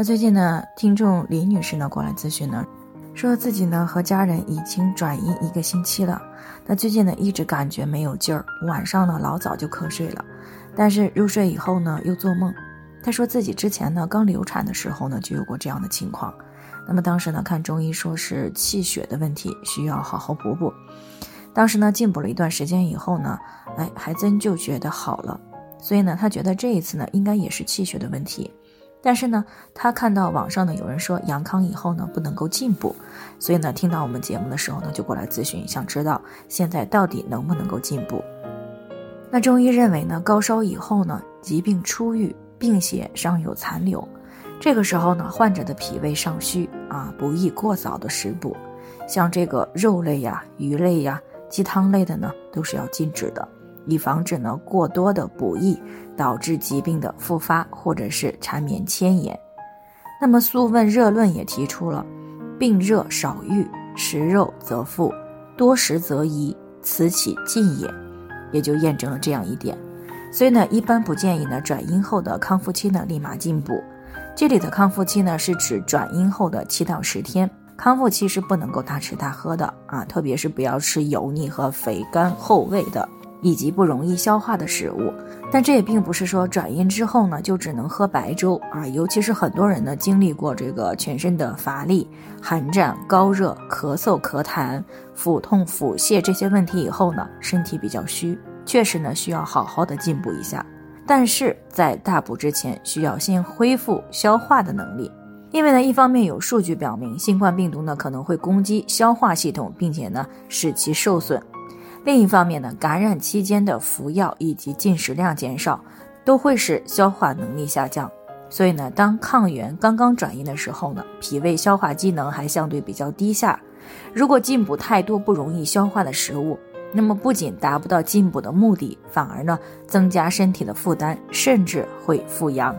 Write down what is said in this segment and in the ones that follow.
那最近呢，听众李女士呢过来咨询呢，说自己呢和家人已经转阴一个星期了，那最近呢一直感觉没有劲儿，晚上呢老早就瞌睡了，但是入睡以后呢又做梦。她说自己之前呢刚流产的时候呢就有过这样的情况，那么当时呢看中医说是气血的问题，需要好好补补。当时呢进补了一段时间以后呢，哎还真就觉得好了，所以呢她觉得这一次呢应该也是气血的问题。但是呢，他看到网上呢有人说阳康以后呢不能够进补，所以呢听到我们节目的时候呢就过来咨询，想知道现在到底能不能够进步。那中医认为呢，高烧以后呢疾病初愈，病邪尚有残留，这个时候呢患者的脾胃尚虚啊，不宜过早的食补，像这个肉类呀、鱼类呀、鸡汤类的呢都是要禁止的。以防止呢过多的补益导致疾病的复发或者是缠绵迁延。那么《素问·热论》也提出了，病热少愈，食肉则复，多食则宜，此起禁也，也就验证了这样一点。所以呢，一般不建议呢转阴后的康复期呢立马进补。这里的康复期呢是指转阴后的七到十天。康复期是不能够大吃大喝的啊，特别是不要吃油腻和肥甘厚味的。以及不容易消化的食物，但这也并不是说转阴之后呢就只能喝白粥啊。尤其是很多人呢经历过这个全身的乏力、寒战、高热、咳嗽、咳痰、腹痛、腹泻这些问题以后呢，身体比较虚，确实呢需要好好的进补一下。但是在大补之前，需要先恢复消化的能力，因为呢一方面有数据表明，新冠病毒呢可能会攻击消化系统，并且呢使其受损。另一方面呢，感染期间的服药以及进食量减少，都会使消化能力下降。所以呢，当抗原刚刚转阴的时候呢，脾胃消化机能还相对比较低下。如果进补太多不容易消化的食物，那么不仅达不到进补的目的，反而呢增加身体的负担，甚至会复阳。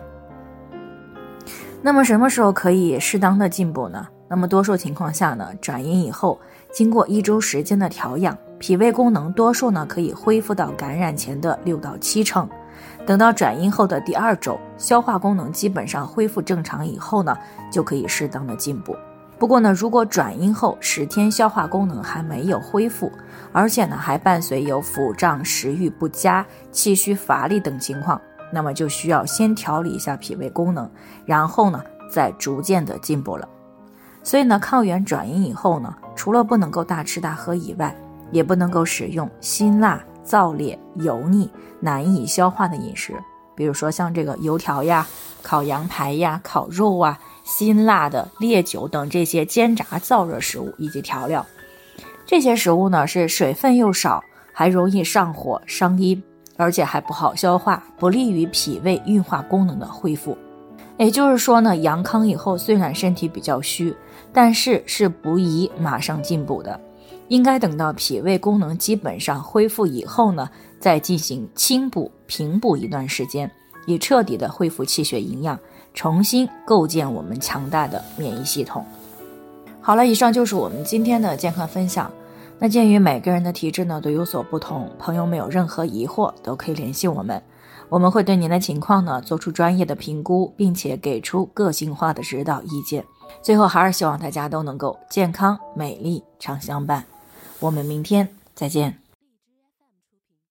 那么什么时候可以适当的进补呢？那么多数情况下呢，转阴以后，经过一周时间的调养。脾胃功能多数呢可以恢复到感染前的六到七成，等到转阴后的第二周，消化功能基本上恢复正常以后呢，就可以适当的进补。不过呢，如果转阴后十天消化功能还没有恢复，而且呢还伴随有腹胀、食欲不佳、气虚乏力等情况，那么就需要先调理一下脾胃功能，然后呢再逐渐的进补了。所以呢，抗原转阴以后呢，除了不能够大吃大喝以外，也不能够使用辛辣、燥烈、油腻、难以消化的饮食，比如说像这个油条呀、烤羊排呀、烤肉啊、辛辣的烈酒等这些煎炸燥热食物以及调料。这些食物呢是水分又少，还容易上火伤阴，而且还不好消化，不利于脾胃运化功能的恢复。也就是说呢，阳康以后虽然身体比较虚，但是是不宜马上进补的。应该等到脾胃功能基本上恢复以后呢，再进行清补平补一段时间，以彻底的恢复气血营养，重新构建我们强大的免疫系统。好了，以上就是我们今天的健康分享。那鉴于每个人的体质呢都有所不同，朋友们有任何疑惑都可以联系我们，我们会对您的情况呢做出专业的评估，并且给出个性化的指导意见。最后还是希望大家都能够健康美丽常相伴。我们明天再见。